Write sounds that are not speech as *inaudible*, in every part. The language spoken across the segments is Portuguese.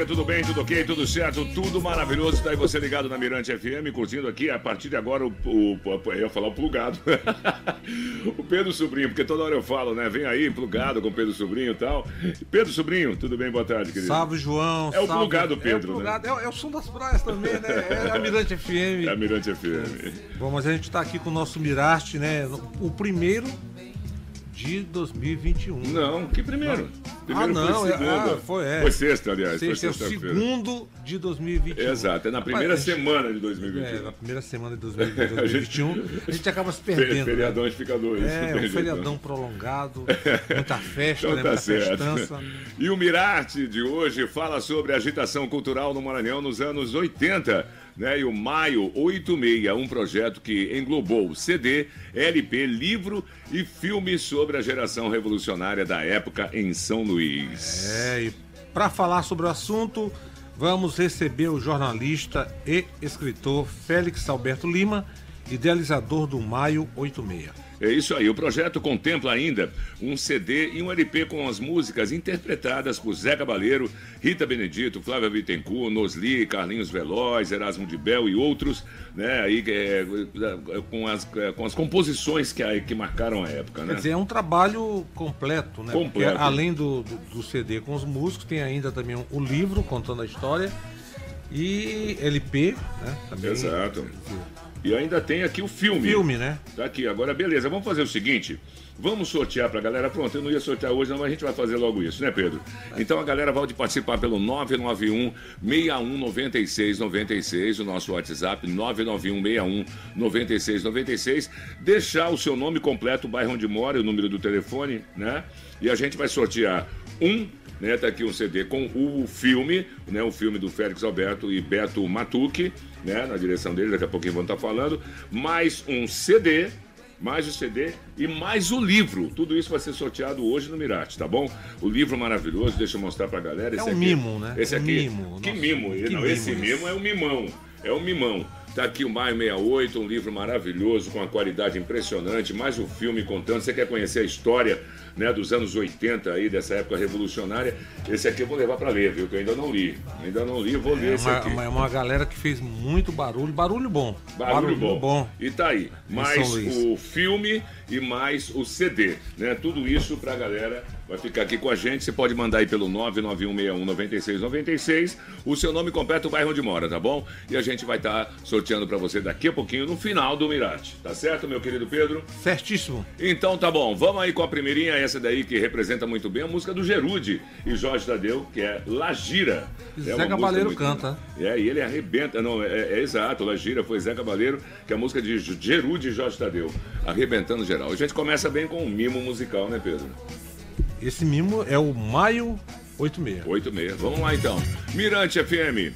Você, tudo bem, tudo ok, tudo certo, tudo maravilhoso. Tá aí você ligado na Mirante FM, curtindo aqui a partir de agora o. o, o eu ia falar o plugado. *laughs* o Pedro Sobrinho, porque toda hora eu falo, né? Vem aí, plugado com o Pedro Sobrinho e tal. Pedro Sobrinho, tudo bem? Boa tarde, querido. Salve, João. É o salve. plugado Pedro, é o, né? plugado, é, o- é o som das praias também, né? É a Mirante FM. É a Mirante FM. Bom, mas a gente tá aqui com o nosso Mirarte, né? O primeiro de 2021. Não, que primeiro? Primeiro ah, não, foi é, segunda. ah, foi, é. Foi sexta, aliás. Sexta, é foi o sexta-feira. segundo de 2021. Exato, é na primeira Rapaz, a gente- semana de É, 2021. na primeira semana de *laughs* 2021, a gente *laughs* acaba se perdendo. Feriadão né? fica dois. É, um feriadão prolongado, *laughs* muita festa, Então né? tá muita certo. festança. E o Mirarte de hoje fala sobre a agitação cultural no Maranhão nos anos 80. Né, e o Maio 86, um projeto que englobou CD, LP, livro e filme sobre a geração revolucionária da época em São Luís. É, e para falar sobre o assunto, vamos receber o jornalista e escritor Félix Alberto Lima, idealizador do Maio 86. É isso aí, o projeto contempla ainda um CD e um LP com as músicas interpretadas por Zé Cabaleiro, Rita Benedito, Flávia Bittencourt, Nosli, Carlinhos Veloz, Erasmo de Bel e outros, né, aí, é, com, as, é, com as composições que, aí- que marcaram a época, Quer né? dizer, é um trabalho completo, né? Completo. Porque além do, do, do CD com os músicos, tem ainda também o livro contando a história e LP, né? Também. Exato. E ainda tem aqui o filme. Filme, né? Tá aqui, agora beleza, vamos fazer o seguinte. Vamos sortear pra galera. Pronto, eu não ia sortear hoje, não, mas a gente vai fazer logo isso, né, Pedro? Então a galera pode participar pelo 991 61 96 96, o nosso WhatsApp, 991 61 96 96. Deixar o seu nome completo, o bairro onde mora, e o número do telefone, né? E a gente vai sortear um né? Tá aqui um CD com o filme, né? O filme do Félix Alberto e Beto Matuque, né? Na direção dele, daqui a pouquinho vão estar falando. Mais um CD, mais o CD e mais o livro. Tudo isso vai ser sorteado hoje no Mirate, tá bom? O livro maravilhoso, deixa eu mostrar pra galera. Esse um aqui- mimo, né? Esse Um aqui. mimo. Que Nossa, mimo? que Não, mimo esse mimo é o mimão. É o mimão. Tá aqui o Maio 68, um livro maravilhoso, com uma qualidade impressionante, mais um filme contando. Você quer conhecer a história né, dos anos 80 aí, dessa época revolucionária? Esse aqui eu vou levar para ler, viu? Que eu ainda não li. Ainda não li, vou ler É esse uma, aqui. uma, uma galera que fez muito barulho, barulho bom. Barulho, bom. bom. E tá aí. Mais o filme e mais o CD. Né? Tudo isso pra galera. Vai ficar aqui com a gente. Você pode mandar aí pelo 991619696 o seu nome completo, o bairro onde mora, tá bom? E a gente vai estar sorteando pra você daqui a pouquinho no final do Mirate. Tá certo, meu querido Pedro? Certíssimo. Então tá bom, vamos aí com a primeirinha, essa daí que representa muito bem a música do Gerude e Jorge Tadeu, que é La Gira. É Zé música Cabaleiro canta. É, e ele arrebenta, não, é, é exato, La Gira foi Zé Cabaleiro, que é a música de Gerude e Jorge Tadeu, arrebentando geral. A gente começa bem com um mimo musical, né, Pedro? Esse mimo é o Maio 86. 8 e meia. Vamos lá então. Mirante FM,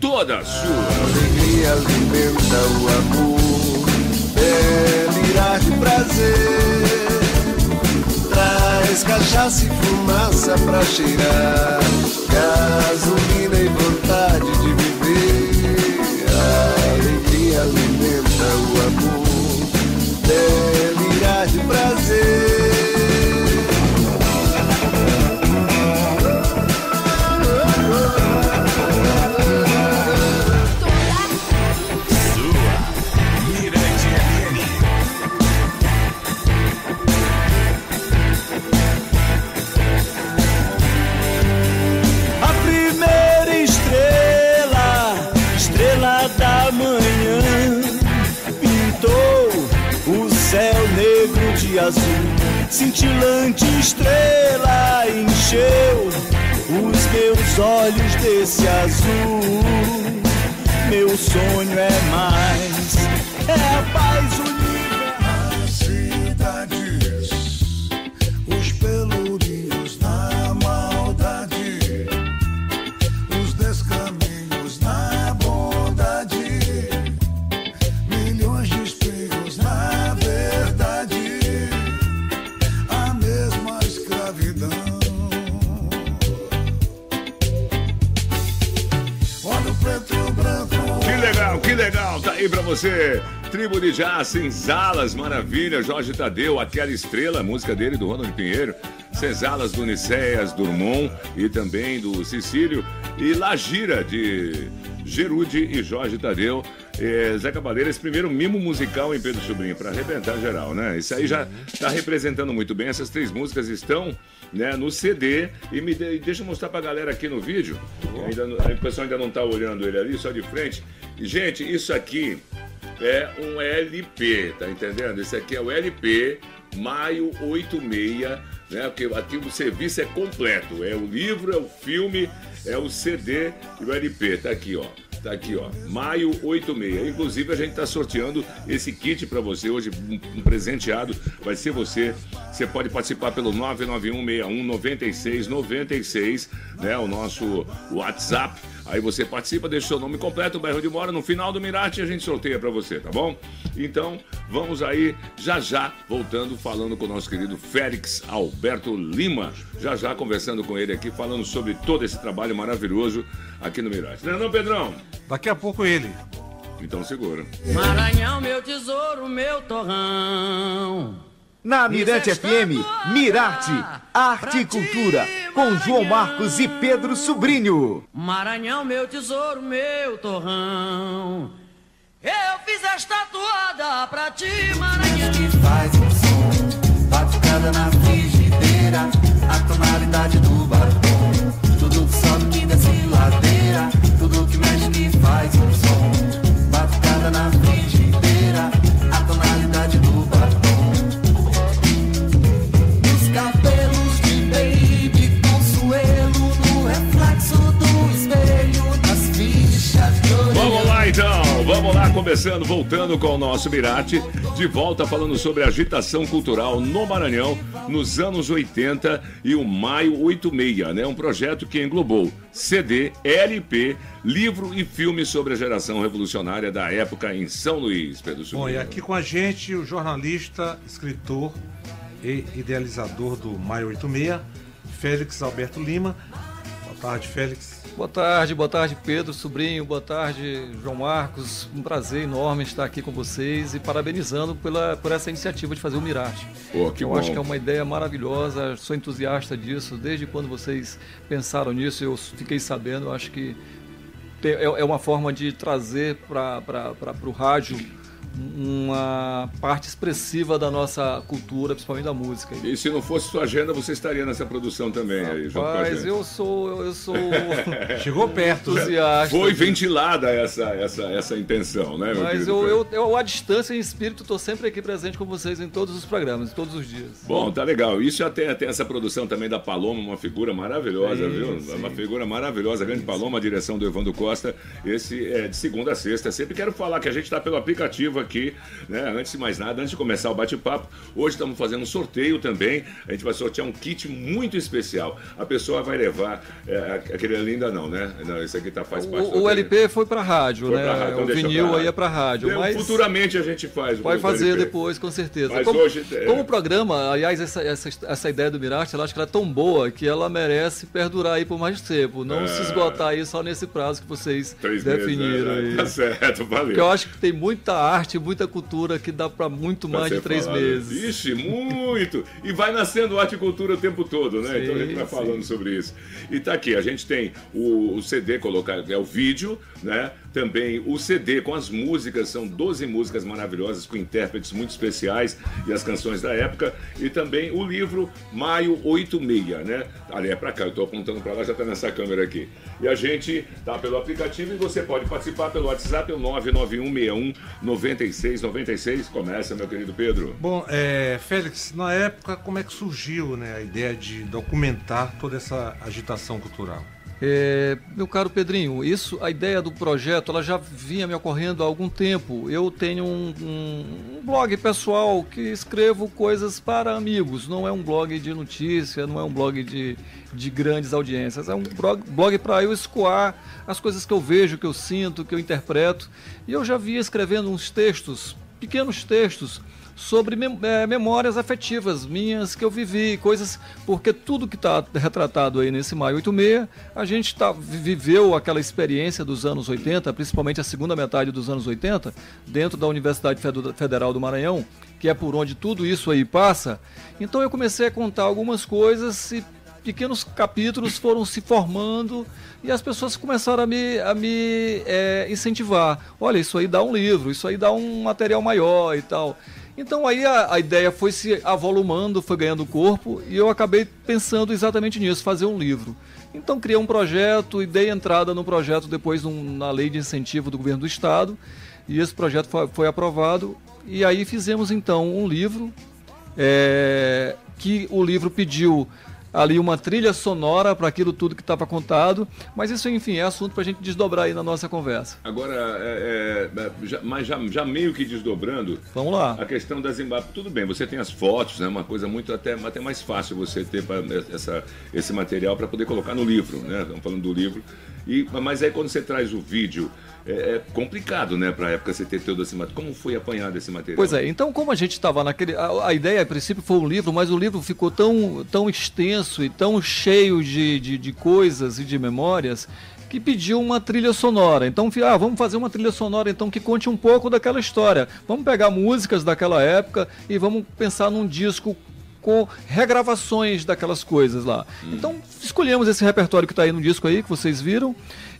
toda sua. alegria alimenta o amor, delirar de prazer. Traz cachaça e fumaça pra cheirar, gasolina e vontade de azul. cintilante estrela encheu os meus olhos desse azul. Meu sonho é mais, é a você. Tribo de Jazz, Senzalas, maravilha. Jorge Tadeu, aquela estrela, música dele do Ronald Pinheiro. Senzalas do Nicéias, Drummond e também do Cecílio. E La Gira de Gerude e Jorge Tadeu. É, Zé Cabaleiro, esse primeiro mimo musical em Pedro Sobrinho, para arrebentar geral, né? Isso aí já tá representando muito bem. Essas três músicas estão né, no CD. E me de- deixa eu mostrar pra galera aqui no vídeo. Ainda, o pessoal ainda não tá olhando ele ali, só de frente. Gente, isso aqui é um LP, tá entendendo? Esse aqui é o LP Maio 86, né? Porque aqui o serviço é completo. É o livro, é o filme, é o CD e o LP. Tá aqui, ó. Tá aqui, ó. Maio 86. Inclusive, a gente tá sorteando esse kit para você hoje, um, presenteado. Vai ser você. Você pode participar pelo 991619696, né? O nosso WhatsApp. Aí você participa, deixa o seu nome completo, o bairro de mora. No final do Mirate a gente sorteia para você, tá bom? Então, vamos aí, já já, voltando, falando com o nosso querido Félix Alberto Lima. Já já conversando com ele aqui, falando sobre todo esse trabalho maravilhoso aqui no Mirate. Não é não, Pedrão? Daqui a pouco ele. Então segura. Maranhão, meu tesouro, meu torrão. Na Mirante FM, Mirarte, Arte e Cultura, com João. Marcos e Pedro Sobrinho. Maranhão, meu tesouro, meu torrão. Eu fiz esta toada pra ti, Maranhão. que faz um som Batucada na começando, voltando com o nosso Mirate, de volta falando sobre agitação cultural no Maranhão nos anos 80 e o Maio 86, né? Um projeto que englobou CD, LP, livro e filme sobre a geração revolucionária da época em São Luís, Pedro Bom, Sobrinho. e aqui com a gente o jornalista, escritor e idealizador do Maio 86, Félix Alberto Lima. Boa tarde, Félix. Boa tarde, boa tarde Pedro, sobrinho, boa tarde João Marcos. Um prazer enorme estar aqui com vocês e parabenizando pela, por essa iniciativa de fazer o Mirate. Pô, que Eu bom. acho que é uma ideia maravilhosa, sou entusiasta disso. Desde quando vocês pensaram nisso, eu fiquei sabendo. Eu acho que é, é uma forma de trazer para o rádio uma parte expressiva da nossa cultura, principalmente da música. E se não fosse sua agenda, você estaria nessa produção também aí, junto com a Mas gente. eu sou, eu sou *laughs* Chegou perto. né? entusiasta. Foi de- ventilada essa, essa, essa intenção, né, meu Mas eu, eu, eu, à distância, em espírito, estou sempre aqui presente com vocês em todos os programas, todos os dias. Bom, tá legal. Isso já tem, tem essa produção também da Paloma, uma figura maravilhosa, Sim, viu? sim. Uma figura maravilhosa, a grande Paloma, a direção do Evandro Costa. Esse é de segunda a sexta. Sempre quero falar que a gente está pelo aplicativo aqui, né? Antes de mais nada, antes de começar o bate-papo, hoje estamos fazendo um sorteio também. A gente vai sortear um kit muito especial. A pessoa vai levar. é, aquele ali ainda não, né? Não, esse aqui tá, faz parte do O, o. LP foi para rádio, Foi né? pra rádio, então o vinil pra aí é para rádio, mas Futuramente a gente faz vai fazer depois, com certeza. Mas como, hoje, é- como o programa, aliás, essa, essa, essa ideia do Mirarte, eu acho que ela é tão boa que ela merece perdurar aí por mais tempo, não se esgotar aí só nesse prazo que vocês É. Três definiram meses, aí. né? Tá certo, valeu. Porque eu acho que tem muita arte, muita cultura que dá para muito Pra mais de três falado. meses. Ixi, muito! E vai nascendo arte e cultura o tempo todo, né? Sim, então a gente vai sim. falando sobre isso. E tá aqui, a gente tem o, o CD colocado, é o vídeo, né? Também o CD com as músicas, são 12 músicas maravilhosas com intérpretes muito especiais e as canções da época. E também o livro Maio 86, né? Ali é pra cá, eu tô apontando pra lá, já tá nessa câmera aqui. E a gente tá pelo aplicativo e você pode participar pelo WhatsApp, o 99161 9696. Começa, meu querido Pedro. Bom, é, Félix, na época, como é que surgiu né, a ideia de documentar toda essa agitação cultural? É, meu caro Pedrinho, isso, a ideia do projeto, ela já vinha me ocorrendo há algum tempo. Eu tenho um, um, um blog pessoal que escrevo coisas para amigos. Não é um blog de notícia, não é um blog de, de grandes audiências. É um blog, blog para eu escoar as coisas que eu vejo, que eu sinto, que eu interpreto. E eu já via escrevendo uns textos, pequenos textos, sobre é, memórias afetivas minhas que eu vivi, coisas, porque tudo que está retratado aí nesse Maio 86, a gente tá, viveu aquela experiência dos anos 80, principalmente a segunda metade dos anos 80, dentro da Universidade Federal do Maranhão, que é por onde tudo isso aí passa. Então eu comecei a contar algumas coisas e pequenos capítulos foram se formando e as pessoas começaram a me, a me é, incentivar. Olha, isso aí dá um livro, isso aí dá um material maior e tal. Então aí a, a, ideia foi se avolumando, foi ganhando corpo e eu acabei pensando exatamente nisso, fazer um livro. Então criei um projeto e dei entrada no projeto depois num, na lei de incentivo do governo do estado e esse projeto foi, foi aprovado e aí fizemos então um livro é, que o livro pediu ali uma trilha sonora para aquilo tudo que estava contado. Mas isso, enfim, é assunto para a gente desdobrar aí na nossa conversa. Agora, é, é, é, já, mas já, já, meio que desdobrando. Vamos lá. A questão das embaixo. Tudo bem, você tem as fotos, né? Uma coisa muito até, até mais fácil você ter pra, essa, esse material para poder colocar no livro, né? Estamos falando do livro. E, mas aí quando você traz o vídeo é, é complicado, né, para a época você ter todo esse material. Como foi apanhado esse material? Pois é, então como a gente estava naquele. A, a, ideia, a princípio, foi um livro, mas o livro ficou tão, tão extenso e tão cheio de, de, de coisas e de memórias que pediu uma trilha sonora. Então, ah, vamos fazer uma trilha sonora então que conte um pouco daquela história. Vamos pegar músicas daquela época e vamos pensar num disco com regravações daquelas coisas lá. Hum. Então, escolhemos esse repertório que está aí no disco aí, que vocês viram,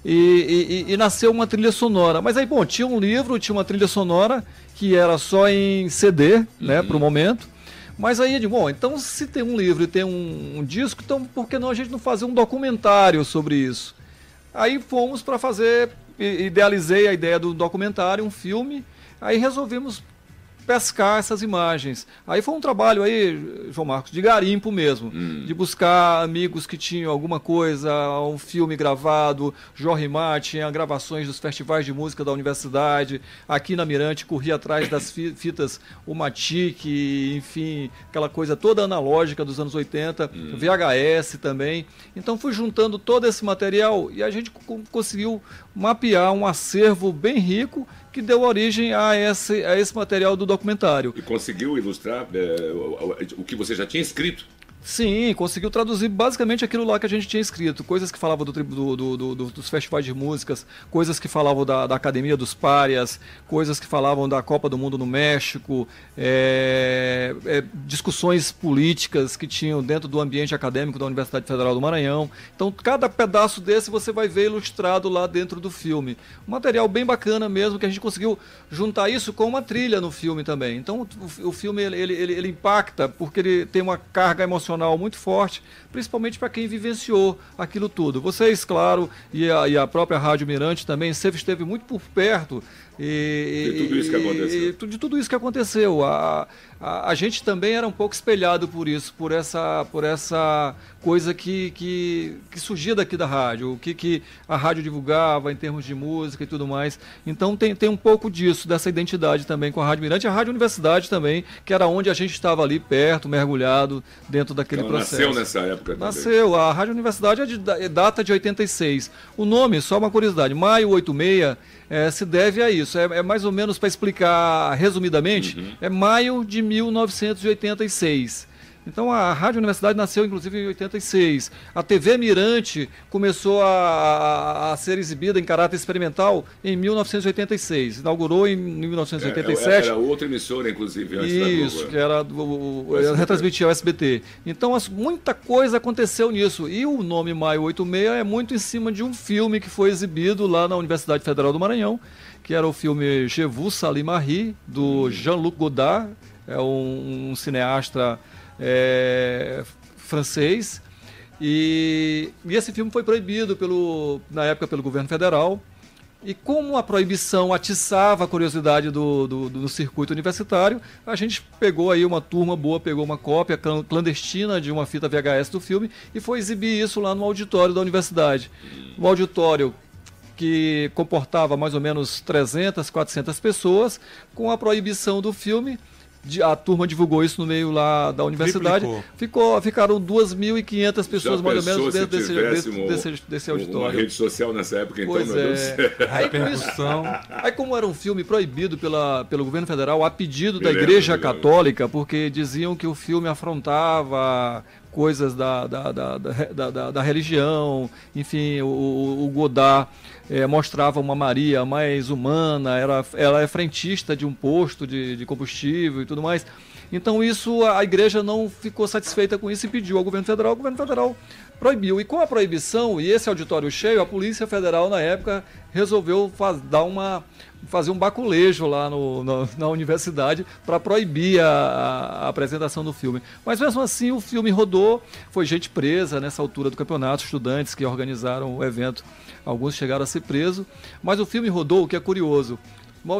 e, e, e, nasceu uma trilha sonora. Mas aí, bom, tinha um livro, tinha uma trilha sonora que era só em CD, uhum. né, para o momento. Mas aí, de bom, então se tem um livro e tem um, um, disco, então por que não a gente não fazer um documentário sobre isso? Aí fomos para fazer, idealizei a ideia do documentário, um filme, aí resolvemos pescar essas imagens. Aí foi um trabalho aí, João Marcos, de garimpo mesmo, hum. de buscar amigos que tinham alguma coisa, um filme gravado, Jorge Mar tinha gravações dos festivais de música da universidade, aqui na Mirante corria atrás das fitas o Matic, enfim, aquela coisa toda analógica dos anos 80, hum. VHS também. Então fui juntando todo esse material e a gente conseguiu mapear um acervo bem rico que deu origem a esse, a esse material do documentário. E conseguiu ilustrar é, o, o que você já tinha escrito? Sim, conseguiu traduzir basicamente aquilo lá que a gente tinha escrito. Coisas que falavam do, do, do, dos festivais de músicas, coisas que falavam da, da, Academia dos Párias, coisas que falavam da Copa do Mundo no México, é, é, discussões políticas que tinham dentro do ambiente acadêmico da Universidade Federal do Maranhão. Então, cada pedaço desse você vai ver ilustrado lá dentro do filme. Um material bem bacana mesmo, que a gente conseguiu juntar isso com uma trilha no filme também. Então, o, o filme ele, ele, ele impacta porque ele tem uma carga emocional emocional muito forte, principalmente para quem vivenciou aquilo tudo. Vocês, claro, e a, e a própria Rádio Mirante também, sempre esteve muito por perto e, de tudo isso que aconteceu. E, de tudo isso que aconteceu. A, a, a, gente também era um pouco espelhado por isso, por essa, por essa coisa que, que, que surgia daqui da rádio, o que, que a rádio divulgava em termos de música e tudo mais. Então tem, tem um pouco disso, dessa identidade também com a Rádio Mirante, a Rádio Universidade também, que era onde a gente estava ali perto, mergulhado dentro daquele Ela processo. Nasceu nessa época também. Nasceu. A Rádio Universidade é de, é data de 86. O nome, só uma curiosidade, Maio 86 é, se deve a isso. É, é mais ou menos, para explicar resumidamente, uhum. é maio de 1986. Então a Rádio Universidade nasceu inclusive em 86. A TV Mirante começou a, a, a, ser exibida em caráter experimental em 1986. Inaugurou em 1987. É, era outra emissora, inclusive, antes Isso, que era o, o, retransmitia o SBT. Então as, muita coisa aconteceu nisso. E o nome Maio 86 é muito em cima de um filme que foi exibido lá na Universidade Federal do Maranhão, que era o filme Je vous Salim Marie, do Jean-Luc Godard, é um, um cineasta é, francês. E, e esse filme foi proibido pelo, na época pelo governo federal. E como a proibição atiçava a curiosidade do, do, do circuito universitário, a gente pegou aí uma turma boa, pegou uma cópia clan- clandestina de uma fita VHS do filme e foi exibir isso lá no auditório da universidade. Um auditório que comportava mais ou menos 300, 400 pessoas, com a proibição do filme. De- A turma divulgou isso no meio lá da universidade. Triplicou. Ficou, ficaram 2.500 pessoas Já mais ou menos dentro desse, desse, desse, desse Uma auditório. rede social nessa época, então, Pois meu Deus do é. *laughs* Aí, com isso- Repercussão. Aí, como era um filme proibido pela, pelo governo federal, a pedido da Igreja. Católica, porque diziam que o filme afrontava coisas da, da, da, da, da- da religião, enfim, o, o- Godard eh, mostrava uma Maria mais humana, era, ela é frentista de um posto de, de combustível e tudo mais. Então isso a a igreja não ficou satisfeita com isso e pediu ao governo federal. O governo federal proibiu. E com a proibição e esse auditório cheio, a Polícia Federal na época resolveu faz- dar uma fazer um baculejo lá no- na- universidade para proibir a, a apresentação do filme. Mas mesmo assim o filme rodou, foi gente presa nessa altura do campeonato, estudantes que organizaram o evento, alguns chegaram a ser presos, mas o filme rodou, o que é curioso.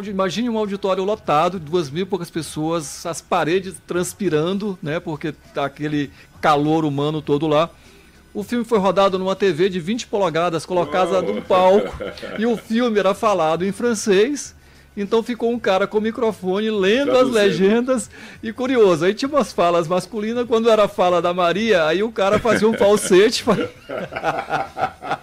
Imagine um auditório lotado, duas mil e poucas pessoas, as paredes transpirando, né? Porque tá aquele calor humano todo lá. O filme foi rodado numa TV de 20 polegadas colocada num palco. *laughs* E o filme era falado em francês. Então ficou um cara com o microfone lendo as legendas. E curioso, aí tinha umas falas masculinas, quando era a fala da Maria, aí o cara fazia um falsete *laughs*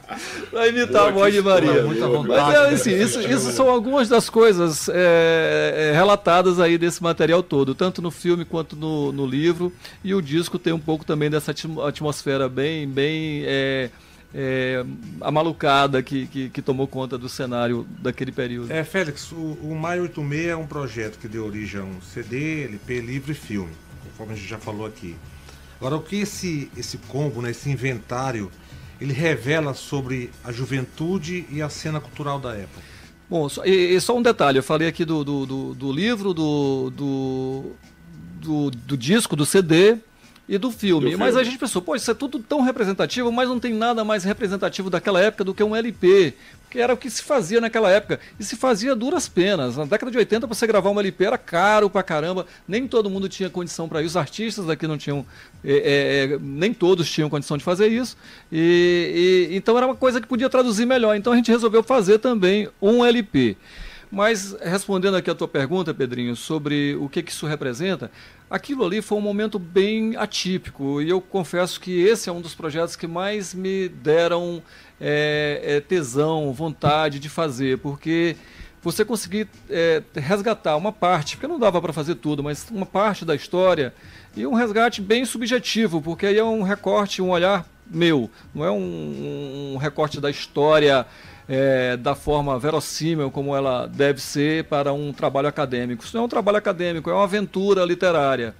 pra, pra imitar a Pô, voz que de Maria. vontade. Mas é, assim, isso, isso são algumas das coisas é, é, relatadas aí desse material todo, tanto no filme quanto no, no livro. E o disco tem um pouco também dessa atmo- atmosfera bem, bem é, é, amalucada que, que, que tomou conta do cenário daquele período. É, Félix, o, o Maio 86 é um projeto que deu origem a um CD, LP, livro e filme, conforme a gente já falou aqui. Agora, o que esse, esse combo, né, esse inventário, ele revela sobre a juventude e a cena cultural da época? Bom, só, e, e só um detalhe, eu falei aqui do, do, do, do livro, do, do, do, do disco, do CD e do filme. Do Mas a gente pensou, pô, isso é tudo tão representativo, mas não tem nada mais representativo daquela época do que um LP. Que era o que se fazia naquela época. E se fazia duras penas. Na década de 80, para você gravar um LP era caro pra caramba. Nem todo mundo tinha condição para isso. Os artistas daqui não tinham. é, é, é, nem todos tinham condição de fazer isso. E, e- então era uma coisa que podia traduzir melhor. Então a gente resolveu fazer também um LP. Mas respondendo aqui a tua pergunta, Pedrinho, sobre o que, que isso representa, aquilo ali foi um momento bem atípico. E eu confesso que esse é um dos projetos que mais me deram é, é, tesão, vontade de fazer, porque você conseguir é, resgatar uma parte, porque não dava para fazer tudo, mas uma parte da história e um resgate bem subjetivo, porque aí é um recorte, um olhar meu, não é um, um recorte da história é, da forma verossímil como ela deve ser para um trabalho acadêmico. Isso não é um trabalho acadêmico, é uma aventura literária.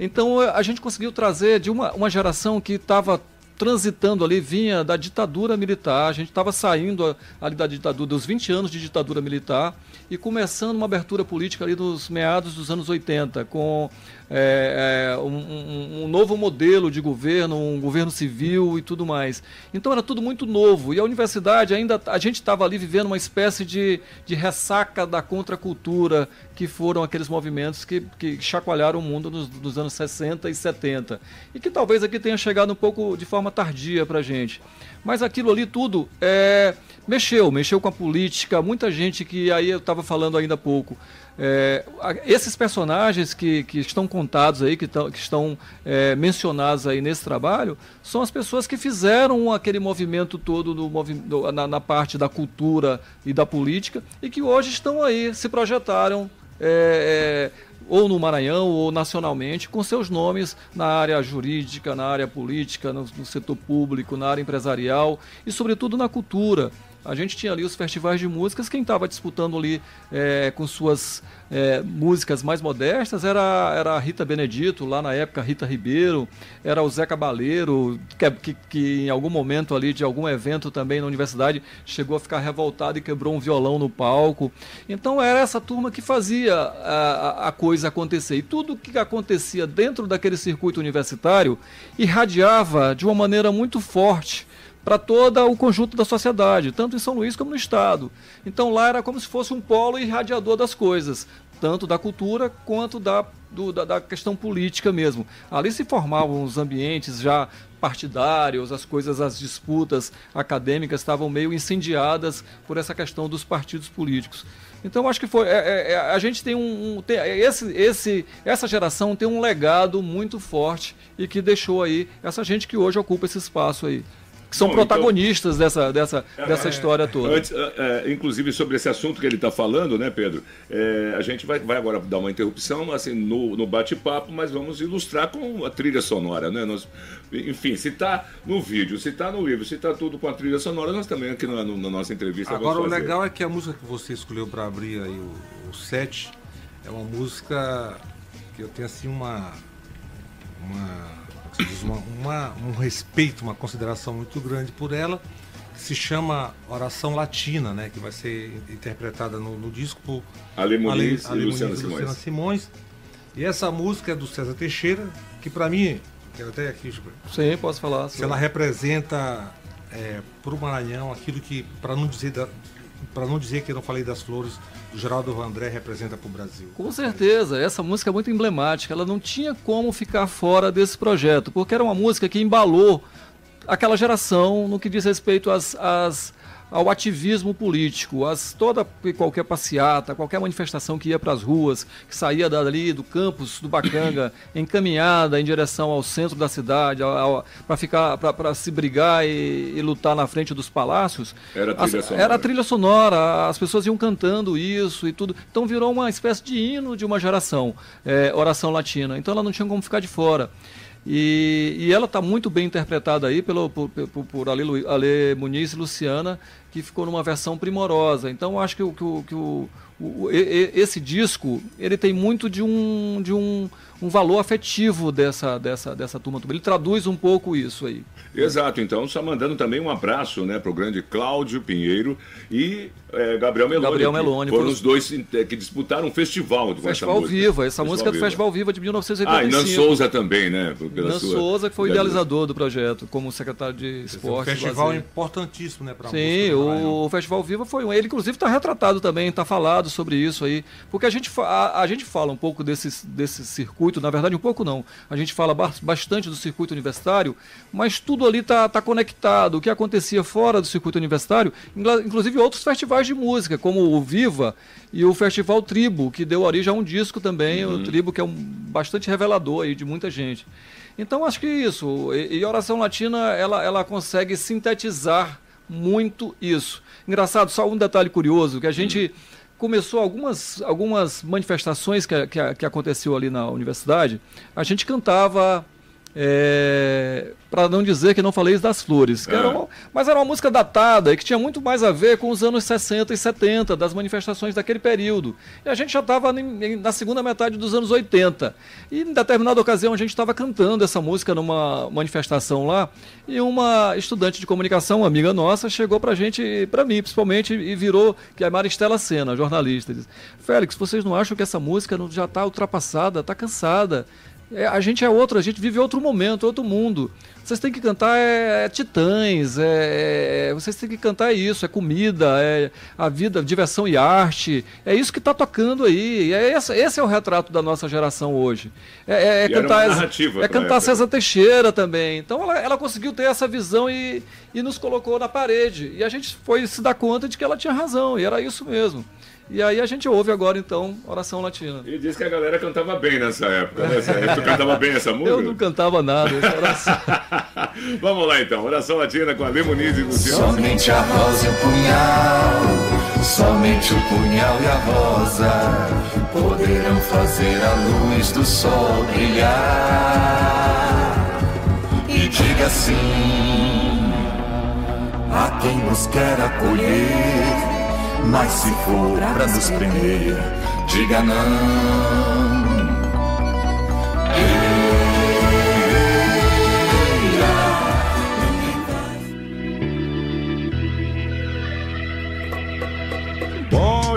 Então a gente conseguiu trazer de uma, uma geração que estava transitando ali, vinha da ditadura militar, a gente estava saindo ali da ditadura, dos 20 anos de ditadura militar e começando uma abertura política ali nos meados dos anos 80, com é, é, um, um- novo modelo de governo, um governo civil e tudo mais. Então era tudo muito novo e a universidade ainda, a gente estava ali vivendo uma espécie de, de ressaca da contracultura, que foram aqueles movimentos que, que chacoalharam o mundo nos, nos anos 60 e 70. E que talvez aqui tenha chegado um pouco de forma tardia para a gente. Mas aquilo ali tudo é, mexeu, mexeu com a política, muita gente que aí eu estava falando ainda há pouco. É, esses personagens que, que estão contados aí, que, tão- que estão é, mencionados aí nesse trabalho, são as pessoas que fizeram aquele movimento todo na, na parte da cultura e da política e que hoje estão aí, se projetaram é, é, ou no Maranhão ou nacionalmente, com seus nomes na área jurídica, na área política, no, no setor público, na área empresarial e, sobretudo, na cultura. A gente tinha ali os festivais de músicas, quem estava disputando ali é, com suas é, músicas mais modestas era, era a Rita Benedito, lá na época Rita Ribeiro, era o Zé Cabaleiro, que, que, que em algum momento ali de algum evento também na universidade chegou a ficar revoltado e quebrou um violão no palco. Então era essa turma que fazia a, a coisa acontecer. E tudo que acontecia dentro daquele circuito universitário irradiava de uma maneira muito forte para todo o conjunto da sociedade, tanto em São Luís como no Estado. Então lá era como se fosse um polo irradiador das coisas, tanto da cultura quanto da, do, da, da, questão política mesmo. Ali se formavam os ambientes já partidários, as coisas, as disputas acadêmicas estavam meio incendiadas por essa questão dos partidos políticos. Então acho que foi. É, é, é a gente tem um. um tem, esse, esse, essa geração tem um legado muito forte e que deixou aí essa gente que hoje ocupa esse espaço aí que são Bom, então- protagonistas então, dessa, dessa, é, dessa história toda. Antes, é, é, inclusive sobre esse assunto que ele está falando, né, Pedro? É, a gente vai, vai agora dar uma interrupção assim, no, no bate-papo, mas vamos ilustrar com a trilha sonora, né? Nós, enfim, se está no vídeo, se está no livro, se está tudo com a trilha sonora, nós também aqui na, na nossa entrevista Agora o legal é que a música que você escolheu para abrir aí o, o set é uma música que eu tenho assim uma uma uma, uma, um respeito, uma consideração muito grande por ela, que se chama Oração Latina, né, que vai ser interpretada no, no disco por Ale Muniz, Ale, Ale e Luciana, Simões. Luciana Simões. E essa música é do César Teixeira, que para mim, quero até aqui, Sim, posso falar. Se ela representa é, para o Maranhão aquilo que, para não dizer para não dizer que eu não falei das flores, o Geraldo Vandré representa para o Brasil. Com certeza, essa música é muito emblemática. Ela não tinha como ficar fora desse projeto, porque era uma música que embalou aquela geração no que diz respeito às, às ao ativismo político, as, toda e qualquer passeata, qualquer manifestação que ia para as ruas, que saía dali do campus do Bacanga, *coughs* encaminhada em direção ao centro da cidade, para ficar para se brigar e, e, lutar na frente dos palácios. Era trilha as, sonora. Era trilha sonora, as pessoas iam cantando isso e tudo. Então virou uma espécie de hino de uma geração, é, oração latina. Então ela não tinha como ficar de fora. E, e ela está muito bem interpretada aí pelo, por, por, por Ale, Ale Muniz e Luciana, que ficou numa versão primorosa. Então acho que, que, que, que o, o, esse disco ele tem muito de um, de um, um valor afetivo dessa, dessa, dessa turma. Ele traduz um pouco isso aí. Exato, então só mandando também um abraço né, para o grande Cláudio Pinheiro e é, Gabriel Meloni. Gabriel Meloni. Foram os dois é, que disputaram um festival com Festival essa Viva, essa Festival música é do Festival Viva de 1985. Ah, e Nan Souza também, né? Pela Nan sua... Souza, que foi o idealizador do projeto, como secretário de esporte. É um festival importantíssimo, né? Pra Sim, o, o Festival Viva foi um. Ele, inclusive, está retratado também, está falado sobre isso aí. Porque a gente, a, a gente fala um pouco desse, desse circuito, na verdade, um pouco não. A gente fala bastante do circuito universitário, mas tudo ali está tá conectado. O que acontecia fora do circuito universitário, inclusive outros festivais de música, como o Viva e o Festival Tribo, que deu origem a um disco também, uhum. o Tribo, que é um bastante revelador aí de muita gente. Então acho que isso. E, e Oração Latina, ela, ela consegue sintetizar muito isso. Engraçado, só um detalhe curioso, que a gente uhum. Começou algumas, algumas manifestações que, que, que aconteceu ali na universidade, a gente cantava é, para não dizer que não falei das flores. Era uma, mas era uma música datada e que tinha muito mais a ver com os anos 60 e 70, das manifestações daquele período. E a gente já estava na segunda metade dos anos 80. E em determinada ocasião a gente estava cantando essa música numa manifestação lá e uma estudante de comunicação, uma amiga nossa, chegou para a gente, para mim principalmente, e virou, que é a Maristela Sena, jornalista. Diz, Félix, vocês não acham que essa música já está ultrapassada, está cansada? É, a gente é outro, a gente vive outro momento, outro mundo. Vocês têm que cantar é, é titãs, é, é, vocês têm que cantar isso, é comida, é a vida, diversão e arte. É isso que está tocando aí. É esse, esse, é o retrato da nossa geração hoje. É, é, é cantar, é cantar César Teixeira também. Então ela, ela conseguiu ter essa visão e, e nos colocou na parede. E a gente foi se dar conta de que ela tinha razão, e era isso mesmo. E aí a gente ouve agora, então, Oração Latina. E diz que a galera cantava bem nessa época, né? Tu cantava bem essa *laughs* música? Eu não cantava nada, oração. *laughs* Vamos lá, então. Oração Latina com a Muniz e Luciano. Somente a rosa e o punhal, somente o punhal e a rosa poderão fazer a luz do sol brilhar. E diga sim a quem nos quer acolher. Mas se for pra nos prender, diga não.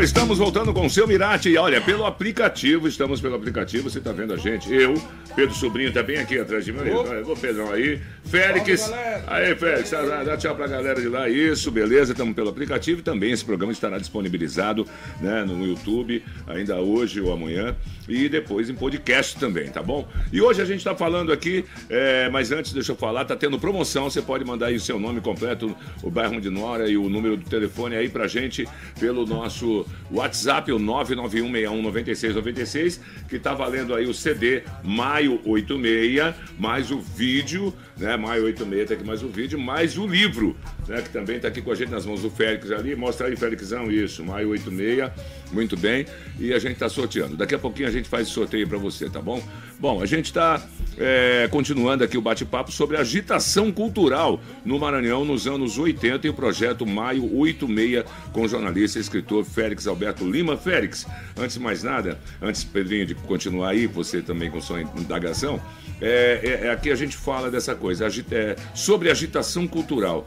Estamos voltando com o seu Mirati. Olha, pelo aplicativo, estamos pelo aplicativo, você está vendo a gente. Eu, Pedro Sobrinho, tá bem aqui atrás de mim. Ô, Pedrão aí. Félix. Aí, Félix, dá, dá tchau pra galera de lá. Isso, beleza, estamos pelo aplicativo e também esse programa estará disponibilizado né, no YouTube, ainda hoje ou amanhã, e depois em podcast também, tá bom? E hoje a gente está falando aqui, é, mas antes deixa eu falar, tá tendo promoção, você pode mandar aí o seu nome completo, o bairro onde mora e o número do telefone aí pra gente pelo nosso WhatsApp, o 991619696, que tá valendo aí o CD Maio 86, mais o vídeo, né? Maio 86 tá aqui mais o vídeo, mais o livro, né? Que também tá aqui com a gente nas mãos do Félix ali. Mostra aí, Félixão, isso, Maio 86, muito bem. E a gente tá sorteando. Daqui a pouquinho a gente faz sorteio para você, tá bom? Bom, a gente tá é, continuando aqui o bate-papo sobre agitação cultural no Maranhão nos anos 80 e o projeto Maio 86 com o jornalista e escritor Félix Alberto Lima. Félix, antes de mais nada, antes, Pedrinho, de continuar aí, você também com sua indagação, é, é- é aqui a gente fala dessa coisa, agita- é, sobre agitação cultural.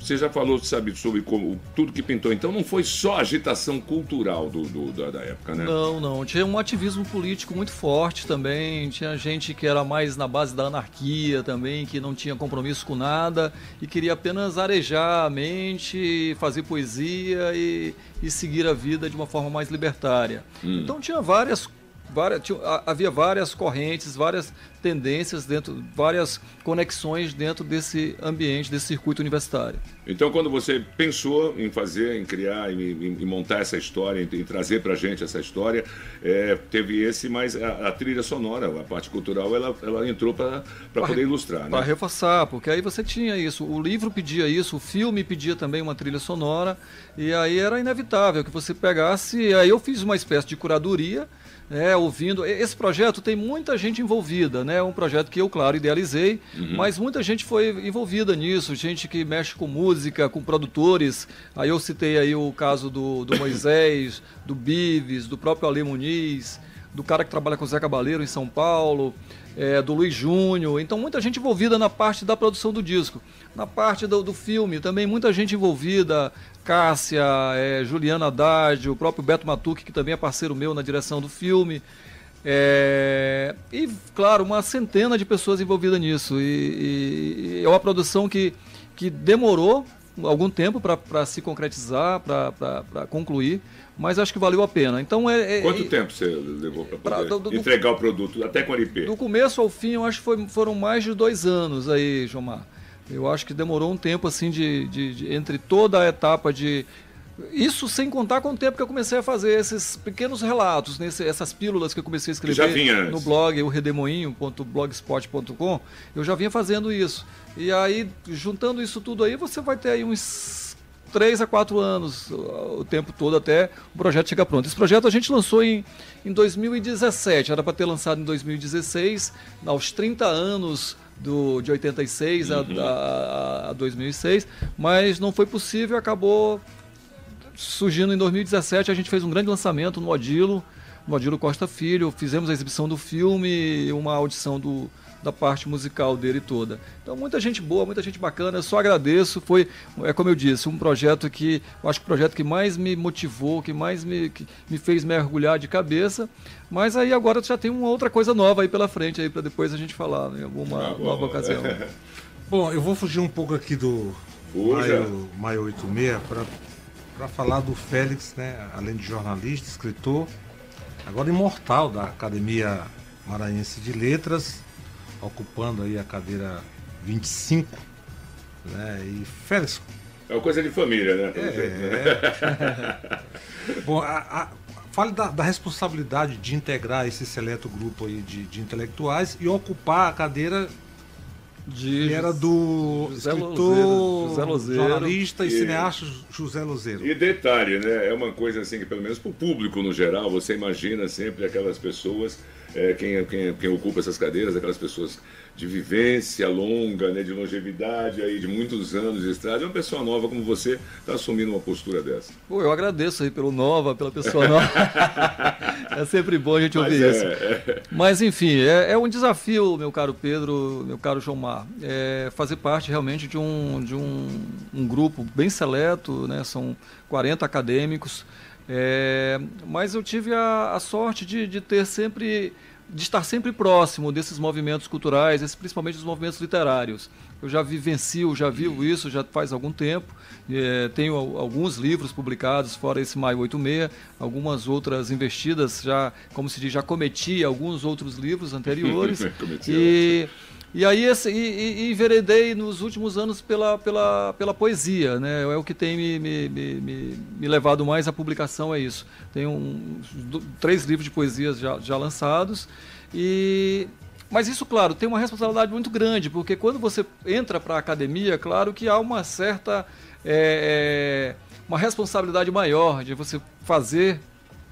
Você já falou, sabe, sobre como, tudo que pintou. Então não foi só agitação cultural do, do- da, da época, né? Não, não. Tinha um ativismo político muito forte também. Tinha gente que era mais na base da anarquia também, que não tinha compromisso com nada e queria apenas arejar a mente, fazer poesia e, e seguir a vida de uma forma mais libertária. Então tinha várias. Várias tinha- ha- havia várias correntes, várias tendências dentro, várias conexões dentro desse ambiente, desse circuito universitário. Então, quando você pensou em fazer, em criar, em, em- em montar essa história, em, em trazer pra gente essa história, é, teve esse, mas a, a trilha sonora, a parte cultural, ela, ela entrou para poder ilustrar, Para né? reforçar, porque aí você tinha isso, o livro pedia isso, o filme pedia também uma trilha sonora, e aí era inevitável que você pegasse. Aí eu fiz uma espécie de curadoria, né, ouvindo. Esse projeto tem muita gente envolvida, né? É um projeto que eu, claro, idealizei, mas muita gente foi envolvida nisso, gente que mexe com música, com produtores. Aí eu citei aí o caso do, do *coughs* Moisés, do Bives, do próprio Ale Muniz do cara que trabalha com o Zé Cabaleiro em São Paulo, é, do Luiz Júnior. Então, muita gente envolvida na parte da produção do disco. Na parte do, do filme, também muita gente envolvida. Cássia, é, Juliana Haddad, o próprio Beto Matuque, que também é parceiro meu na direção do filme. É, e, claro, uma centena de pessoas envolvidas nisso. E, e- é uma produção que, que demorou algum tempo para se concretizar, para concluir, mas acho que valeu a pena. Então, é, é- Quanto é- tempo você levou para poder do- entregar o produto, até com a LP? do começo ao fim, eu acho que foi- foram mais de dois anos aí, Jomar. Eu acho que demorou um tempo, assim, de, de- de- entre toda a etapa de. Isso sem contar com o tempo que eu comecei a fazer esses pequenos relatos, nesse, essas pílulas que eu comecei a escrever no blog, o redemoinho.blogspot.com, eu já vinha fazendo isso. E aí, juntando isso tudo aí, você vai ter aí uns três a quatro anos, o o tempo todo até o projeto chegar pronto. Esse projeto a gente lançou em, em 2017, era para ter lançado em 2016, aos 30 anos do, de 86 a, a, a 2006, mas não foi possível, acabou surgindo em 2017, a gente fez um grande lançamento no Odilo, no Odilo Costa Filho, fizemos a exibição do filme uma audição do, da parte musical dele toda. Então, muita gente boa, muita gente bacana, eu só agradeço. Foi, é como eu disse, um projeto que, eu acho que o projeto que mais me motivou, que mais me, que me fez mergulhar de cabeça. Mas aí agora já tem uma outra coisa nova aí pela frente, aí para depois a gente falar em alguma Ah, nova ocasião. *laughs* Bom, eu vou fugir um pouco aqui do Fuja. Maio, Maio 86 para falar do Félix, né? Além de jornalista, escritor, agora imortal da Academia Maranhense de Letras, ocupando aí a cadeira 25. Né? E Félix, É uma coisa de família, né? É. né? *laughs* Bom, a- a- fale da, da responsabilidade de integrar esse seleto grupo aí de, de intelectuais e ocupar a cadeira De que era do José escritor, Lozeiro, José Lozeiro. jornalista e E- cineasta José Lozeiro. E detalhe, né? É uma coisa assim que, pelo menos para o público no geral, você imagina sempre aquelas pessoas é, quem, quem, quem ocupa essas cadeiras, aquelas pessoas de vivência longa, né, de longevidade, aí, de muitos anos de estrada. E uma pessoa nova como você está assumindo uma postura dessa. Pô, eu agradeço aí pelo Nova, pela pessoa nova. *laughs* é sempre bom a gente ouvir Mas isso. é, é. Mas enfim, é, é um desafio, meu caro Pedro, meu caro João Mar, é fazer parte realmente de um, de um, um grupo bem seleto, né? são 40 acadêmicos, é, mas eu tive a, a sorte de, de ter sempre, de estar sempre próximo desses movimentos culturais, esses- principalmente dos movimentos literários. Eu já vivencio, já vivo isso já faz algum tempo. É, tenho al- alguns livros publicados, fora esse Maio 86, algumas outras investidas, já, como se diz, já cometi alguns outros livros anteriores. *laughs* E, e aí esse, e, e- enveredei nos últimos anos pela, pela, pela poesia, né? É o que tem me, me, me, me- levado mais à publicação, é isso. Tenho um, três livros de poesias já, já lançados e mas isso, claro, tem uma responsabilidade muito grande, porque quando você entra para a academia, claro que há uma certa é, é, uma responsabilidade maior de você fazer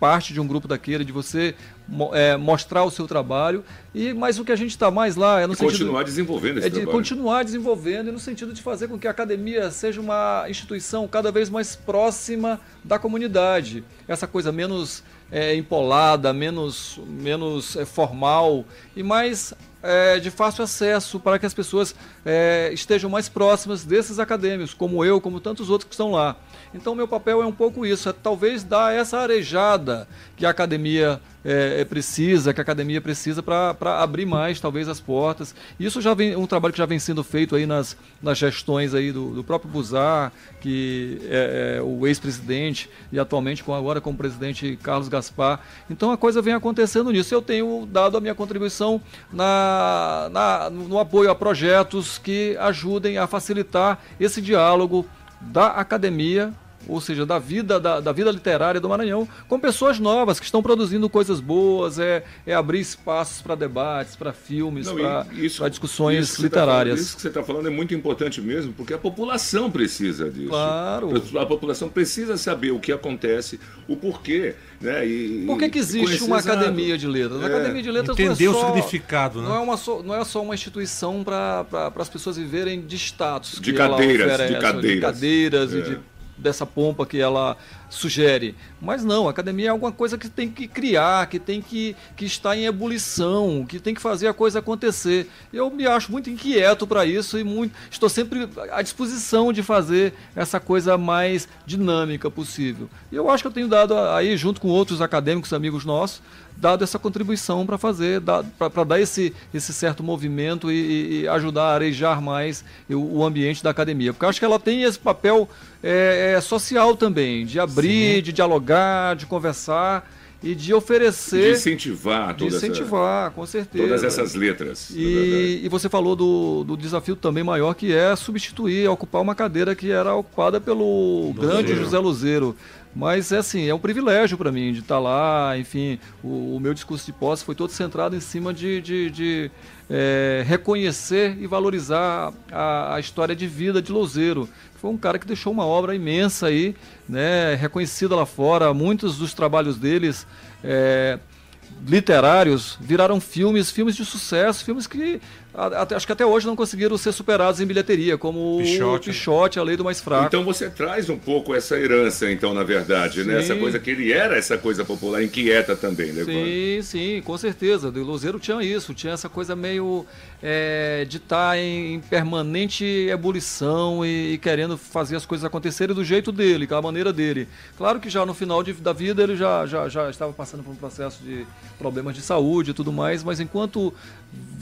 parte de um grupo daquele, de você é, mostrar o seu trabalho. E mas o que a gente está mais lá é no E sentido continuar desenvolvendo esse é de trabalho. continuar desenvolvendo e no sentido de fazer com que a academia seja uma instituição cada vez mais próxima da comunidade. Essa coisa menos é, empolada, menos, menos é, formal e mais é, de fácil acesso para que as pessoas é, estejam mais próximas desses acadêmicos, como eu, como tantos outros que estão lá. Então, meu papel é um pouco isso, é talvez dar essa arejada que a academia é, é precisa, que a academia precisa para abrir mais, talvez, as portas. Isso já vem um trabalho que já vem sendo feito aí nas, nas gestões aí do, do próprio Buzar, que é, é o ex-presidente e atualmente com, agora com o presidente Carlos Gaspar. Então a coisa vem acontecendo nisso. Eu tenho dado a minha contribuição na, na, no apoio a projetos que ajudem a facilitar esse diálogo da academia ou seja, da vida, da, da vida literária do Maranhão, com pessoas novas que estão produzindo coisas boas, é, é abrir espaços para debates, para filmes, para e discussões isso que você tá falando- literárias. isso que você está falando é muito importante mesmo, porque a população precisa disso. Claro. A população precisa saber o que acontece, o porquê. Né? E, Por que, que e existe uma exato. academia de letras? A É. academia de letras Entender não é o só, significado, né? Não é, uma só, não é só uma instituição para as pessoas viverem de status. De que ela cadeiras, de oferece, cadeiras. De cadeiras e É. de, dessa pompa que ela sugere. Mas não, a academia é alguma coisa que tem que criar, que tem que, que estar em ebulição, que tem que fazer a coisa acontecer. Eu me acho muito inquieto para isso e muito, estou sempre à disposição de fazer essa coisa mais dinâmica possível. E eu acho que eu tenho dado aí, junto com outros acadêmicos amigos nossos, dado essa contribuição para fazer, para dar esse, esse certo movimento e, e- e ajudar a arejar mais o, o ambiente da academia. Porque eu acho que ela tem esse papel é, é, social também, de abrir, de dialogar, de conversar e de De oferecer. incentivar de toda essa- incentivar, com certeza. todas essas letras. E, e você falou do, do desafio também maior, que é substituir, ocupar uma cadeira que era ocupada pelo grande José Luzeiro. Mas é assim, é um privilégio para mim de estar lá, enfim, o, o meu discurso de posse foi todo centrado em cima de, de- de, é, reconhecer e valorizar a, a história de vida de Louzeiro. Foi um cara que deixou uma obra imensa aí, né, reconhecida lá fora, muitos dos trabalhos deles é, literários viraram filmes, filmes de sucesso, filmes que até- acho que até hoje não conseguiram ser superados em bilheteria, como Pichote, o né? Pichote, A Lei do Mais Fraco. Então você traz um pouco essa herança, então, na verdade, né? Sim. Essa coisa que ele era essa coisa popular inquieta também, né? Sim, sim, com certeza. O Luzeiro tinha isso, tinha essa coisa meio é, de estar em, em permanente ebulição e, e querendo fazer as coisas acontecerem do jeito dele, com a maneira dele. Claro que já no final de- da vida ele já, já, já estava passando por um processo de problemas de saúde e tudo mais, mas enquanto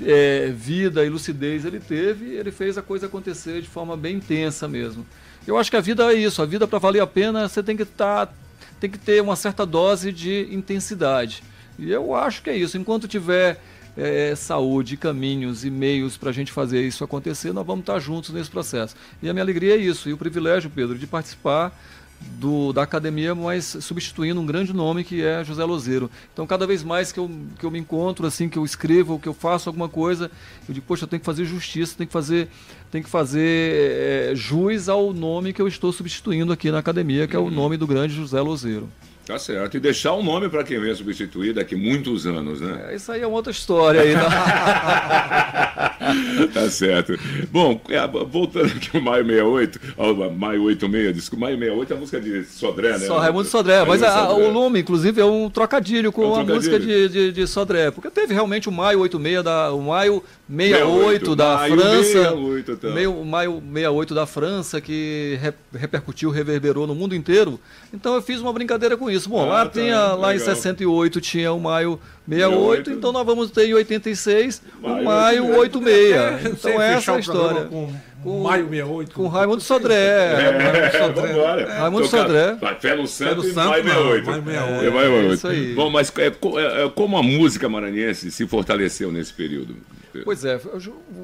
é, vida e lucidez ele teve, ele fez a coisa acontecer de forma bem intensa mesmo. Eu acho que a vida é isso, a vida para valer a pena você tem que estar tem que ter uma certa dose de intensidade. E eu acho que é isso. Enquanto tiver eh, saúde, caminhos e meios para a gente fazer isso acontecer, nós vamos estar juntos nesse processo. E a minha alegria é isso. E o privilégio, Pedro, de participar do, da academia, mas substituindo um grande nome que é José Lozeiro. Então, cada vez mais que eu, que eu me encontro, assim, que eu escrevo, que eu faço alguma coisa, eu digo, poxa, eu tenho que fazer justiça, tenho que fazer, tenho que fazer eh, jus ao nome que eu estou substituindo aqui na academia, que é o nome do grande José Lozeiro. Tá certo. E deixar o nome para quem vem substituir daqui muitos anos, né? É, isso aí é uma outra história aí. Né? *laughs* tá certo. Bom, é, voltando aqui ao Maio 68, ao Maio 86, desculpa, Maio 68 é a música de Sodré, né? Só Raimundo Sodré. Mas a- Sodré. o Lume, inclusive, é um trocadilho com É um a trocadilho? música de, de, de Sodré. Porque teve realmente o Maio 86, da, o Maio 68 da Maio França. 68, então. meio- o Maio 68 da França, que re- repercutiu, reverberou no mundo inteiro. Então eu fiz uma brincadeira com isso. Bom, Ah, lá, tá, tinha, lá em legal. 68 tinha o Maio 68, 68. então nós vamos ter em 86 Maio o Maio 86. Você Então essa fechar é a história. Com, Com- Maio 68. Com Raimundo Sodré. É. Raimundo Sodré. Vai, Fé no Santo e Maio não, 68. Maio 68. É, Maio 68. isso aí. Bom, mas é, co- é, é, como a música maranhense se fortaleceu nesse período? Pois é,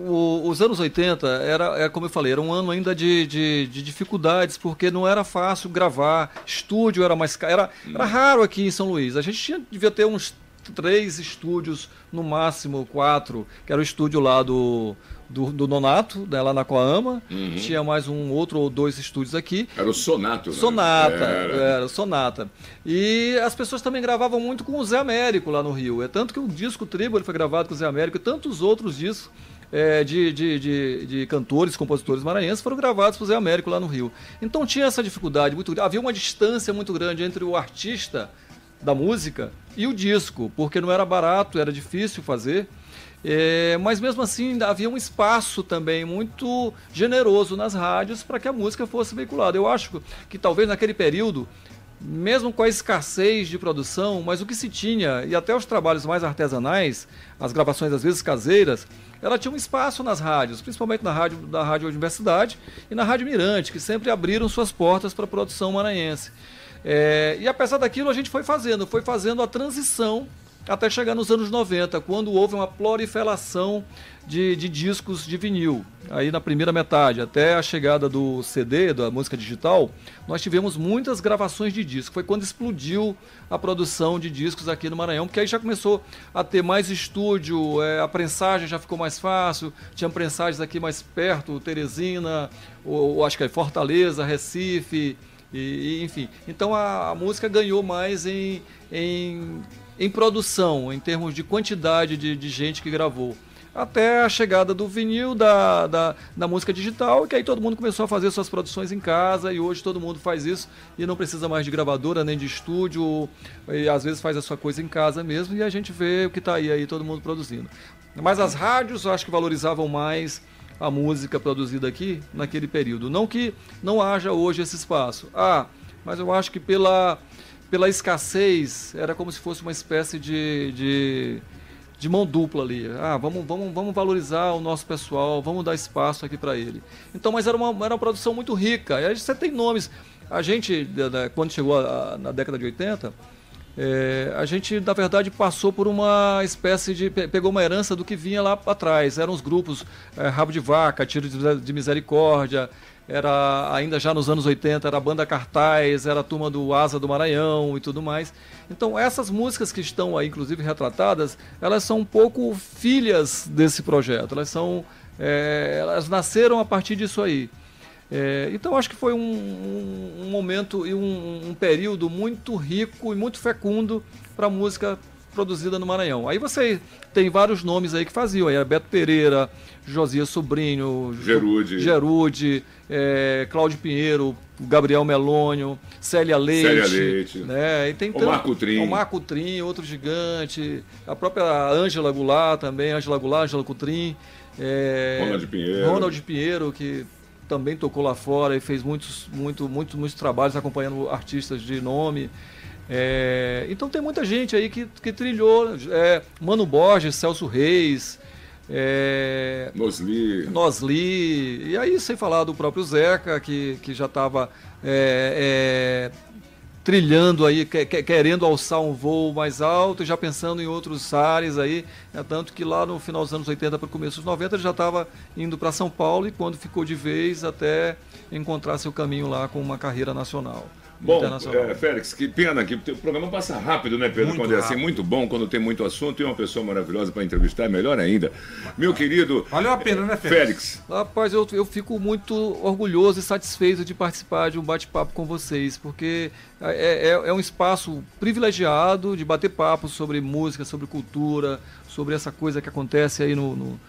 o- os anos 80 era, é como eu falei, era um ano ainda de, de, de dificuldades, porque não era fácil gravar, estúdio era mais caro, era, era raro aqui em São Luís. A gente tinha, devia ter uns três estúdios, no máximo quatro, que era o estúdio lá do, do, do Nonato, né, lá na Coama, tinha mais um outro ou dois estúdios aqui, Era o Sonato. né? Sonata, Era. era. Sonata. E as pessoas também gravavam muito com o Zé Américo lá no Rio. É tanto que o disco Tribo ele foi gravado com o Zé Américo e tantos outros discos é, de, de, de, de cantores, compositores maranhenses foram gravados por Zé Américo lá no Rio. Então tinha essa dificuldade muito grande. Havia uma distância muito grande entre o artista da música e o disco, porque não era barato, era difícil fazer. É, mas mesmo assim havia um espaço também muito generoso nas rádios para que a música fosse veiculada. Eu acho que talvez naquele período, mesmo com a escassez de produção, mas o que se tinha, e até os trabalhos mais artesanais, as gravações às vezes caseiras, ela tinha um espaço nas rádios, principalmente na rádio da Rádio Universidade e na Rádio Mirante, que sempre abriram suas portas para a produção maranhense. É, e apesar daquilo, a gente foi fazendo, foi fazendo a transição até chegar nos anos 90, quando houve uma proliferação de, de discos de vinil. Aí na primeira metade, até a chegada do CD, da música digital, nós tivemos muitas gravações de disco. Foi quando explodiu a produção de discos aqui no Maranhão, porque aí já começou a ter mais estúdio, é, a prensagem já ficou mais fácil, tinha prensagens aqui mais perto, Teresina, ou, ou acho que é Fortaleza, Recife, e, e, enfim. Então a, a música ganhou mais em, em, em produção, em termos de quantidade de, de gente que gravou. Até a chegada do vinil, da, da, da música digital, que aí todo mundo começou a fazer suas produções em casa, e hoje todo mundo faz isso e não precisa mais de gravadora nem de estúdio, e às vezes faz a sua coisa em casa mesmo, e a gente vê o que está aí, aí todo mundo produzindo. Mas as rádios eu acho que valorizavam mais a música produzida aqui naquele período. Não que não haja hoje esse espaço. Ah, mas eu acho que pela, pela escassez era como se fosse uma espécie de, de, de mão dupla ali. Ah, vamos, vamos, vamos valorizar o nosso pessoal, vamos dar espaço aqui para ele. Então, mas era uma, era uma produção muito rica. E aí você tem nomes. A gente, quando chegou a- na década de 80, é, a gente, na verdade, passou por uma espécie de. pe- pegou uma herança do que vinha lá atrás. Eram os grupos é, Rabo de Vaca, Tiro de de Misericórdia, era ainda já nos anos 80, era a banda Cartaz, era a turma do Asa do Maranhão e tudo mais. Então, essas músicas que estão aí, inclusive retratadas, elas são um pouco filhas desse projeto. Elas são. é, elas nasceram a partir disso aí. É, então acho que foi um, um- um momento e um, um período muito rico e muito fecundo para a música produzida no Maranhão. Aí você tem vários nomes aí que faziam, aí era Beto Pereira, Josias Sobrinho, Gerude. Gerude é, Cláudio Pinheiro, Gabriel Melônio, Célia Leite, Célia Leite. né? E tem O tanto- Marco Trim. o Marco Trim, outro gigante, a própria Ângela Goulart também, Ângela Goulart, Ângela Cutrim, é, Ronald Pinheiro. Ronald Pinheiro, que também tocou lá fora e fez muitos, muito, muito, muitos trabalhos acompanhando artistas de nome. É, então tem muita gente aí que, que trilhou. é, Mano Borges, Celso Reis, é, Nosli. Nosli, e aí sem falar do próprio Zeca, que, que já estava trilhando aí, que- que- querendo alçar um voo mais alto, e já pensando em outros ares aí, é tanto que lá no final dos anos 80 para o começo dos 90 ele já estava indo para São Paulo e quando ficou de vez até encontrar seu caminho lá com uma carreira nacional. Bom, é, Félix, que pena que o programa passa rápido, né, Pedro? Muito quando é assim, rápido. muito bom, quando tem muito assunto e uma pessoa maravilhosa para entrevistar, é melhor ainda. Meu querido Valeu a pena, né, Félix? Félix, Rapaz, eu, eu fico muito orgulhoso e satisfeito de participar de um bate-papo com vocês, porque é, é- é um espaço privilegiado de bater papo sobre música, sobre cultura, sobre essa coisa que acontece aí no. no-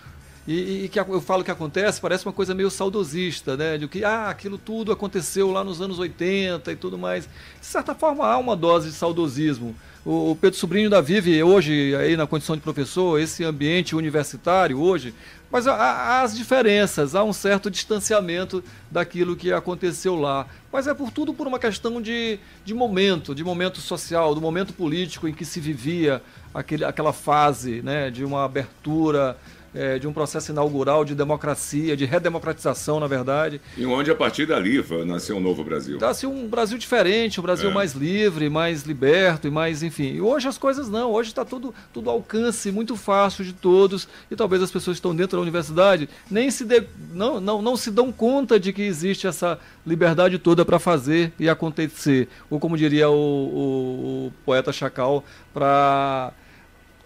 e, e que eu falo que acontece, parece uma coisa meio saudosista, né? De que ah, aquilo tudo aconteceu lá nos anos 80 e tudo mais. De certa forma, há uma dose de saudosismo. O, o Pedro Sobrinho da vive hoje, aí na condição de professor, esse ambiente universitário hoje, mas há, há as diferenças, há um certo distanciamento daquilo que aconteceu lá. Mas é por tudo por uma questão de, de momento, de momento social, do momento político em que se vivia aquele, aquela fase né, de uma abertura, eh, de um processo inaugural de democracia, de redemocratização, na verdade. e onde a partir dali nasceu um novo Brasil. Então, assim, um Brasil diferente, um Brasil É. mais livre, mais liberto e mais, enfim. E hoje as coisas não, hoje está tudo, tudo ao alcance muito fácil de todos e talvez as pessoas que estão dentro da universidade nem se dê- não, não, não se dão conta de que existe essa liberdade toda para fazer e acontecer. Ou como diria o, o- o poeta Chacal, para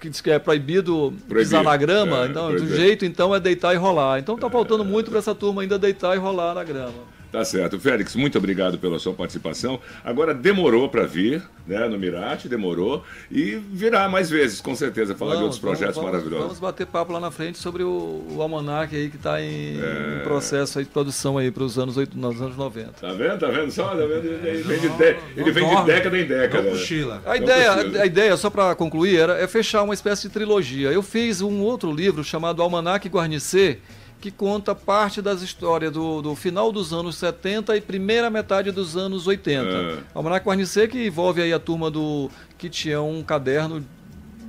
que diz que é proibido Proibir, pisar na grama, é, então, do é. jeito então é deitar e rolar. Então está faltando muito para essa turma ainda deitar e rolar na grama. Tá certo. Félix, muito obrigado pela sua participação. Agora demorou para vir, né, no Mirate, demorou. E virá mais vezes, com certeza, falar de outros projetos vamos, maravilhosos. Vamos bater papo lá na frente sobre o, o almanac aí que está em, É. em processo aí de produção aí para os anos, nos anos 90. Tá vendo? Tá vendo só? Tá vendo? Ele vem de, de- ele vem de década em década. Não cochila. A Não ideia, a ideia, só para concluir, era, é fechar uma espécie de trilogia. Eu fiz um outro livro chamado Almanac Guarnicê, que conta parte das histórias do, do final dos anos 70 e primeira metade dos anos 80. É. Almanac Guarnicê que envolve aí a turma do que tinha um caderno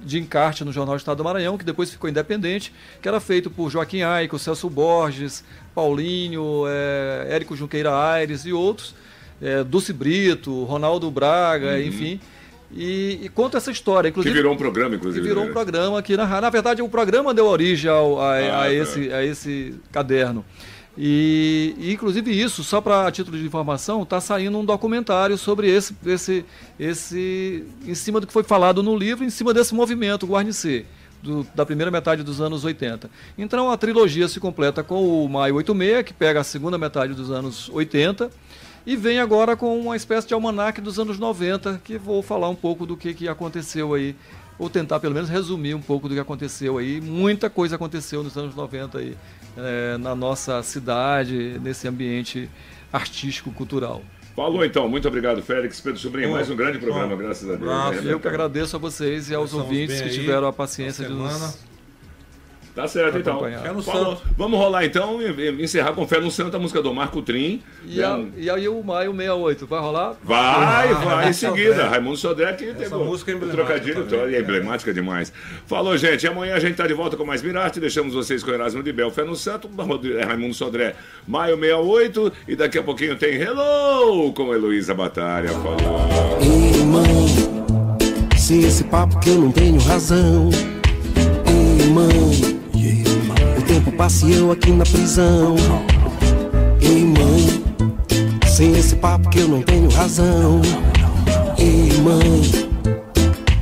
de encarte no Jornal do Estado do Maranhão, que depois ficou independente, que era feito por Joaquim Aico, Celso Borges, Paulinho, eh, Érico Junqueira Aires e outros, eh, Dulce Brito, Ronaldo Braga, enfim. E, e conta essa história. Uhum. Que Inclusive, virou um programa, que inclusive. virou um né? programa aqui na Na verdade, o programa deu origem ao- a, Ah, a tá. esse, a esse caderno. E, e, inclusive isso, só para título de informação, está saindo um documentário sobre esse, esse, esse, em cima do que foi falado no livro, em cima desse movimento Guarnicê, do, da primeira metade dos anos 80. Então a trilogia se completa com o Maio 86, que pega a segunda metade dos anos 80, e vem agora com uma espécie de almanaque dos anos 90, que vou falar um pouco do que, que aconteceu aí, ou tentar pelo menos resumir um pouco do que aconteceu aí. Muita coisa aconteceu nos anos 90 aí, eh, na nossa cidade, nesse ambiente artístico, cultural. Falou então. Muito obrigado, Félix. Pedro Sobrinho, mais um grande programa, bom. graças a Deus. Né? Eu que agradeço a vocês e aos Estamos ouvintes que aí, tiveram a paciência de nos... Tá certo, então. Santo. Vamos rolar então e encerrar com Fé no Santo, a música do Marco Trim. E, a- e aí o Maio 68, vai rolar? Vai, Ah, vai, em seguida. Sodré. Raimundo Sodré que pegou música é emblemática trocadilho, também. é emblemática demais. Falou, gente. Amanhã a gente tá de volta com mais Mirarte. Deixamos vocês com Erasmo de Bel, Fé no Santo, *laughs* é, Raimundo Sodré, Maio 68. E daqui a pouquinho tem Hello com Heloísa Batalha. Falou. Ei, mãe, se esse papo que eu não tenho razão. Ei, mãe, o tempo passa e eu aqui na prisão. Ei, mãe, sem esse papo que eu não tenho razão. Ei, mãe,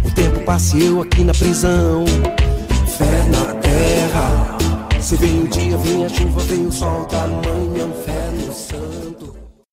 o tempo passa e eu aqui na prisão. Fé na terra, se vem o dia, vem a chuva, vem o sol da manhã.